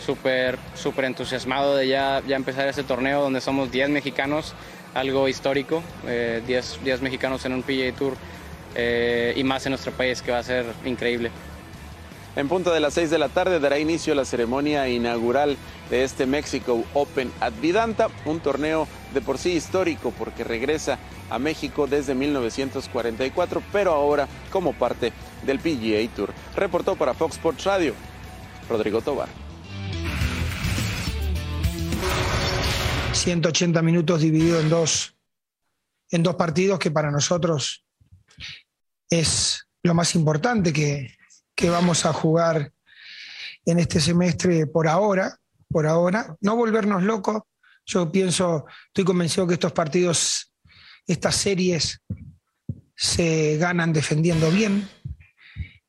súper súper entusiasmado de ya, ya empezar este torneo donde somos 10 mexicanos, algo histórico, 10, eh, mexicanos en un PGA Tour eh, y más en nuestro país, que va a ser increíble. En punto de las 6 de la tarde dará inicio la ceremonia inaugural de este Mexico Open at Vidanta, un torneo de por sí histórico porque regresa a México desde 1944, pero ahora como parte del PGA Tour. Reportó para Fox Sports Radio, Rodrigo Tobar. 180 minutos dividido en dos, en dos partidos que para nosotros es lo más importante que, que vamos a jugar en este semestre por ahora, por ahora. No volvernos locos. Yo pienso, estoy convencido que estos partidos estas series se ganan defendiendo bien.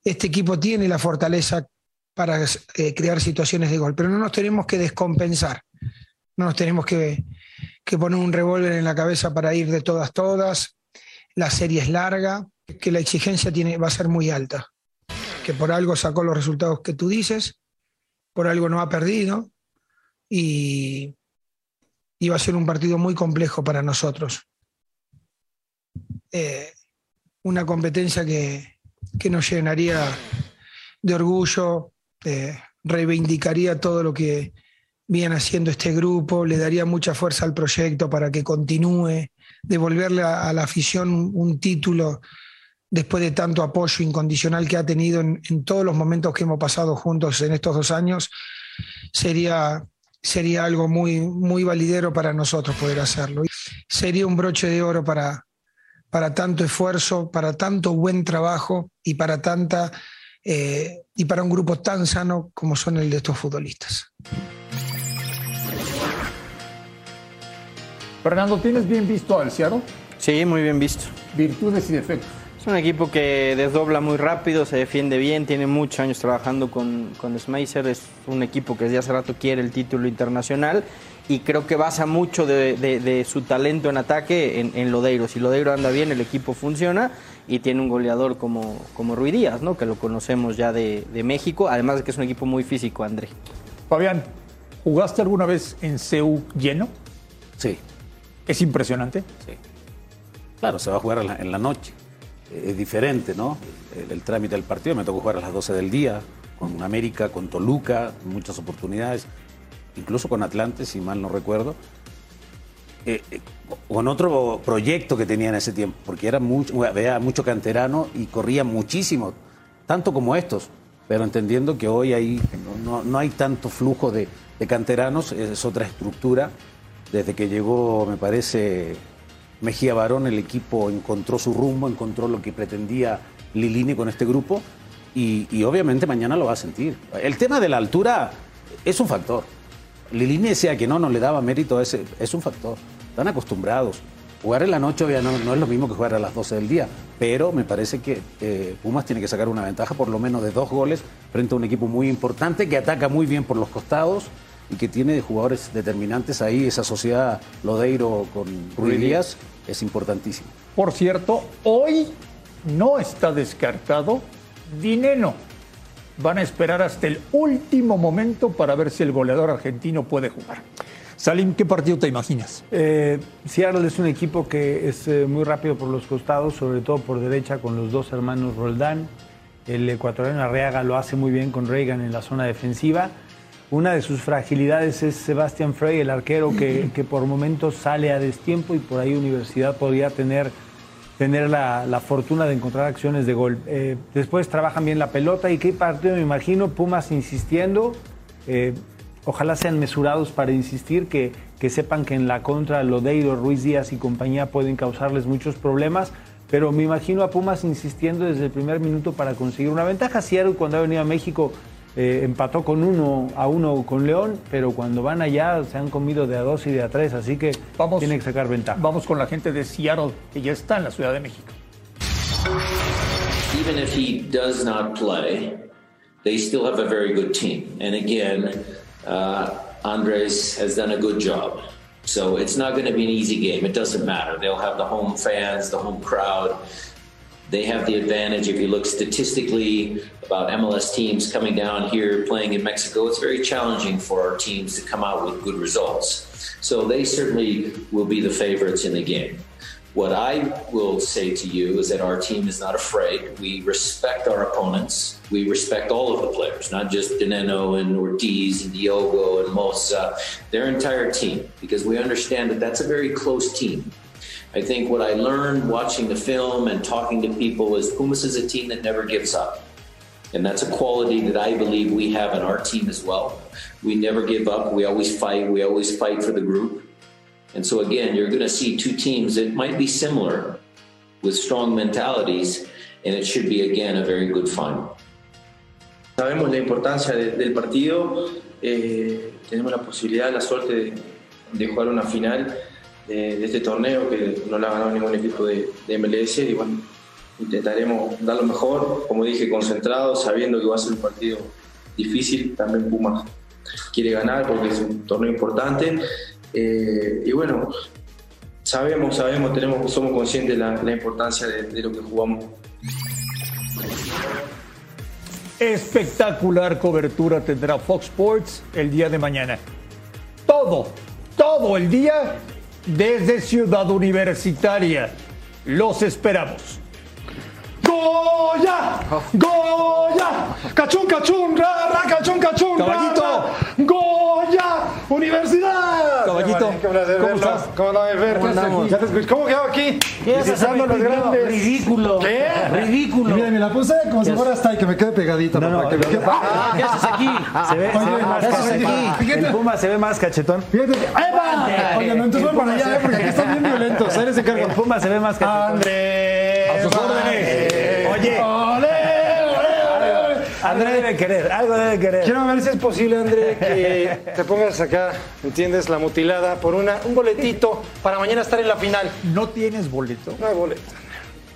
Este equipo tiene la fortaleza para eh, crear situaciones de gol, pero no nos tenemos que descompensar. No nos tenemos que, que poner un revólver en la cabeza para ir de todas, todas. La serie es larga, que la exigencia va a ser muy alta. Que por algo sacó los resultados que tú dices, por algo no ha perdido y, va a ser un partido muy complejo para nosotros. Eh, una competencia que, que, nos llenaría de orgullo, eh, reivindicaría todo lo que viene haciendo este grupo, le daría mucha fuerza al proyecto para que continúe, devolverle a, la afición un título después de tanto apoyo incondicional que ha tenido en, en, todos los momentos que hemos pasado juntos en estos dos años, sería, sería algo muy, muy validero para nosotros poder hacerlo. Sería un broche de oro para, para tanto esfuerzo, para tanto buen trabajo y para tanta eh, y para un grupo tan sano como son el de estos futbolistas. Fernando, ¿tienes bien visto al Seattle? Sí, muy bien visto. Virtudes y defectos. Es un equipo que desdobla muy rápido, se defiende bien, tiene muchos años trabajando con, con Schmeiser, es un equipo que desde hace rato quiere el título internacional y creo que basa mucho de, de, de su talento en ataque en, en, Lodeiro. Si Lodeiro anda bien, el equipo funciona y tiene un goleador como, como Rui Díaz, ¿no? que lo conocemos ya de, de México, además de que es un equipo muy físico, André. Fabián, ¿jugaste alguna vez en CEU lleno? Sí. ¿Es impresionante? Sí. Claro, se va a jugar en la, en la noche es diferente, ¿no? El, trámite del partido me tocó jugar a las 12 del día, con América, con Toluca, muchas oportunidades, incluso con Atlante, si mal no recuerdo. Eh, eh, con otro proyecto que tenía en ese tiempo, porque era mucho, había mucho canterano y corría muchísimo, tanto como estos, pero entendiendo que hoy hay, no, no hay tanto flujo de, de canteranos, es otra estructura. Desde que llegó, me parece, Mejía Barón, el equipo encontró su rumbo, encontró lo que pretendía Lilini con este grupo y, obviamente mañana lo va a sentir. El tema de la altura es un factor. Lilini decía que no, no le daba mérito a ese, es un factor. Están acostumbrados. Jugar en la noche no, no, es lo mismo que jugar a las 12 del día, pero me parece que eh, Pumas tiene que sacar una ventaja por lo menos de dos goles frente a un equipo muy importante que ataca muy bien por los costados y que tiene jugadores determinantes ahí, esa sociedad Lodeiro con Rui Díaz es importantísimo. Por cierto, hoy no está descartado Dineno. Van a esperar hasta el último momento para ver si el goleador argentino puede jugar. Salim, ¿qué partido te imaginas? Eh, Seattle es un equipo que es eh, muy rápido por los costados, sobre todo por derecha con los dos hermanos Roldán. El ecuatoriano Arriaga lo hace muy bien con Reagan en la zona defensiva. Una de sus fragilidades es Sebastián Frey, el arquero que, que, por momentos sale a destiempo y por ahí Universidad podría tener, tener la, la fortuna de encontrar acciones de gol. Eh, después trabajan bien la pelota y qué partido me imagino, Pumas insistiendo, eh, ojalá sean mesurados para insistir, que, que sepan que en la contra Lodeiro, Ruiz Díaz y compañía pueden causarles muchos problemas. Pero me imagino a Pumas insistiendo desde el primer minuto para conseguir una ventaja. Seattle cuando ha venido a México eh, empató con uno a uno con León, pero cuando van allá se han comido de a dos y de a tres, así que vamos, tiene que sacar ventaja. Vamos con la gente de Seattle, que ya está en la Ciudad de México. Even if he does not play, they still have a very good team. And again, uh, Andres has done a good job. So it's not going to be an easy game. It doesn't matter. They'll have the home fans, the home crowd. They have the advantage. If you look statistically about MLS teams coming down here playing in Mexico, it's very challenging for our teams to come out with good results. So they certainly will be the favorites in the game. What I will say to you is that our team is not afraid. We respect our opponents. We respect all of the players, not just Dineno and Ortiz and Diogo and Mosa, their entire team, because we understand that that's a very close team. I think what I learned watching the film and talking to people is Pumas is a team that never gives up. And that's a quality that I believe we have in our team as well. We never give up. We always fight. We always fight for the group. And so, again, you're going to see two teams that might be similar with strong mentalities, and it should be, again, a very good final. Sabemos la importancia de, del partido, eh, tenemos la posibilidad, la suerte de, de jugar una final de, de este torneo que no lo ha ganado ningún equipo de, MLS y bueno, intentaremos dar lo mejor, como dije, concentrado, sabiendo que va a ser un partido difícil, también Pumas quiere ganar porque es un torneo importante eh, y bueno, sabemos, sabemos, tenemos, somos conscientes de la, la importancia de lo que jugamos. Espectacular cobertura tendrá Fox Sports el día de mañana. Todo, todo el día desde Ciudad Universitaria. Los esperamos. ¡Goya! ¡Goya! ¡Cachún, cachún! ¡Ra, ra, cachún, cachún! ra, Caballito. ra! ¡Goya! ¡Universidad! Caballito, Qué placer ¿cómo estás? ¿Cómo la ves ver? ¿Cómo? Ya te. ¿Cómo quedó aquí? ¿Qué haces los ridículo? grandes. Ridículo. ¿Qué? Ridículo. Y mira, me la puse como si ¿Qué fuera hasta y que me quede pegadita. No, no, para que me quede- ah, ¿qué haces aquí? Se ve, se ve Oye, más ¿qué haces cachetón. aquí? Fíjate. El Puma se ve más cachetón. Fíjate que- ¡Ahí va! Oye, no, entonces voy para allá, eh, porque aquí están bien violentos. Ahí les encargo. El Puma se ve más cachetón. Andrés. A sus órdenes. Oye. André debe querer, algo debe querer. Quiero ver si es posible, André, que te pongas acá, ¿entiendes? La mutilada por una, un boletito para mañana estar en la final. ¿No tienes boleto? No hay boleto.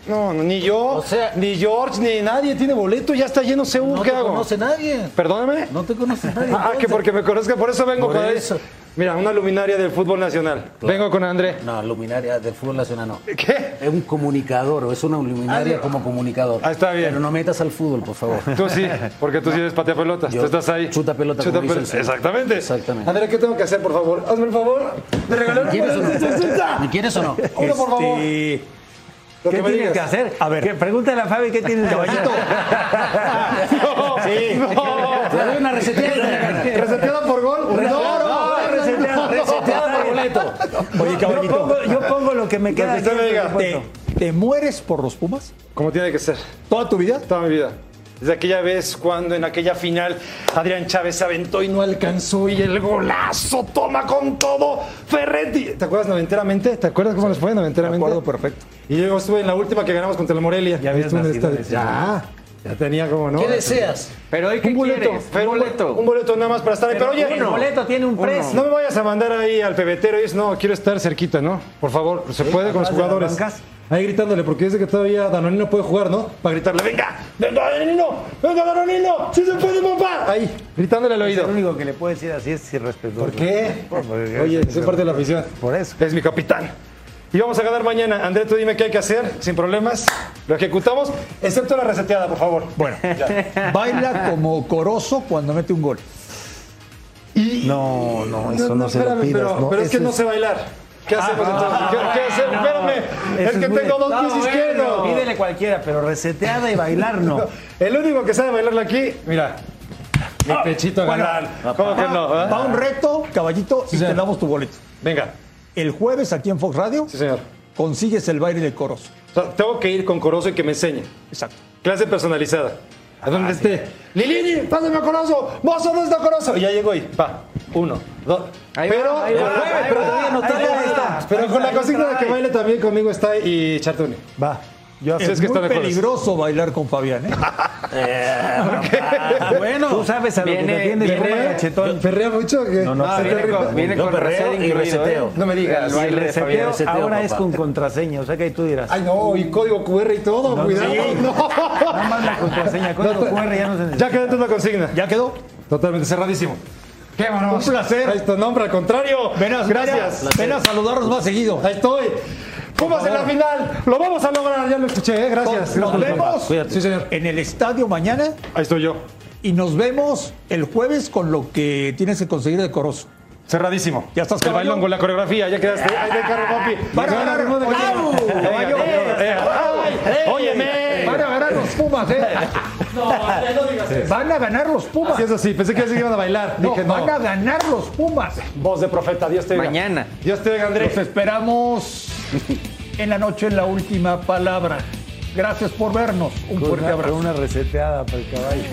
No, no, ni yo, ni George, ni nadie tiene boleto, ya está lleno CU, No ¿qué te hago? conoce nadie. Perdóname. No te conoce nadie. Ah, que porque me conozca, por eso vengo Por con eso. Mira, una luminaria del fútbol nacional. Vengo con André. No, luminaria del fútbol nacional no. ¿Qué? Es un comunicador, o es una luminaria Ah, como comunicador. Ah, está bien. Pero no metas al fútbol, por favor. Tú sí, porque tú sí eres patea pelotas, Yo tú estás ahí. chuta pelota, Chuta como dice pelota. Exactamente. Exactamente. André, ¿qué tengo que hacer, por favor? Hazme el favor de regalar ¿Me quieres o no? una ¿Me quieres o no? Uno, por favor. Este, Lo ¿Qué que tienes digas. que hacer? A ver. Que- Pregúntale a Fabi qué tienes que hacer. No, Sí. no. Te doy una reseteada. ¿Reseteada por gol? No, no, reseteada, reseteada por boleto. Oye, Yo pongo, yo pongo lo que me queda. Que aquí. ¿Te, te mueres por los Pumas? Como tiene que ser. ¿Toda tu vida? Toda mi vida. Desde aquella vez cuando en aquella final Adrián Chávez se aventó y no alcanzó y el golazo toma con todo Ferretti. ¿Te acuerdas noventeramente? ¿Te acuerdas cómo les fue noventeramente? Me acuerdo perfecto. Y yo estuve en la última que ganamos contra el Morelia. Ya habías nacido Ya, ya tenía como, ¿no? ¿Qué deseas? Pero hoy, ¿qué Un boleto, quieres? pero Un boleto. Un boleto nada más para estar ahí. Pero, oye, El boleto tiene un precio. no me vayas a mandar ahí al pebetero y es, no, quiero estar cerquita, ¿no? Por favor, se puede con los jugadores. Ahí gritándole, porque dice que todavía Danonino puede jugar, ¿no? Para gritarle, venga, venga Danonino, venga Danonino, sí se puede, papá. Ahí, gritándole al Es oído. el único que le puede decir así es irrespetuoso. ¿Por qué? Oye, soy parte de la afición. Por eso. Es mi capitán. Y vamos a ganar mañana. André, tú dime qué hay que hacer, sin problemas. Lo ejecutamos, excepto la reseteada, por favor. Bueno, baila como Corozo cuando mete un gol. No, no, eso no, se lo espérame, pidas. pero, no, pero es que eso no sé bailar. ¿Qué hacemos entonces? ¿Qué, qué hacemos? Espérame, es que tengo dos No, pies bueno, izquierdos. Pídele cualquiera, pero reseteada y bailar no. El único que sabe bailarlo aquí, mira. Mi pechito a Bueno, ganar. ¿Cómo que no? Va, eh? va un reto, caballito, y te damos tu boleto. Venga. El jueves aquí en Fox Radio Sí, señor. consigues el baile de Corozo. O sea, tengo que ir con Corozo y que me enseñe. Exacto. Clase personalizada. A donde esté. Lilini, pásame a Corozo. Mozo, ¿dónde está Corozo? Y ya llego ahí. Va. Uno, dos. Ahí pero, va, ahí va, con la- ahí pero va, todavía no ahí está, Pero con la consigna de que baile también conmigo está y Chartuni. Va. Yo Es es que muy de acuerdo. peligroso bailar con Fabián, ¿eh? bueno, tú sabes a lo que Viene- te viene- cachetón. ¿Perrea mucho? ¿Qué? No, no, Ah, sí, Viene con, viene con perreo y incluido, reseteo. ¿eh? No me digas. El baile de reseteo Fabián. reseteo, ahora es papá. con contraseña, o sea que ahí tú dirás. Ay, no, y código QR y todo, cuidado. No. Nada más la contraseña, código QR ya no se necesita. Ya quedó la consigna. ¿Ya quedó? Totalmente cerradísimo. Qué bueno. Un placer. Ahí está, no, hombre, al contrario. Ven a, Gracias. Ven a saludarnos más seguido. Ahí estoy. Pumas en la final. Lo vamos a lograr. Ya lo escuché, ¿eh? Gracias. Nos Gracias. vemos Sí, señor. en el estadio mañana Ahí estoy yo. y nos vemos el jueves con lo que tienes que conseguir de Corozo. Cerradísimo. Ya estás, El bailón con la coreografía. Ya quedaste. Ahí de carro, papi. Van a ganar. Óyeme. Van a ganar los Pumas, ¿eh? No, no digas eso. Van a ganar los Pumas. Sí, eso sí. Pensé que sí iban a bailar. No, Dije, no. van a ganar los Pumas. Voz de profeta. Dios te oiga. Mañana. Dios te oiga, Andrés. Los esperamos en la noche en la última palabra. Gracias por vernos. Un Con fuerte una, abrazo. con una reseteada para el caballo.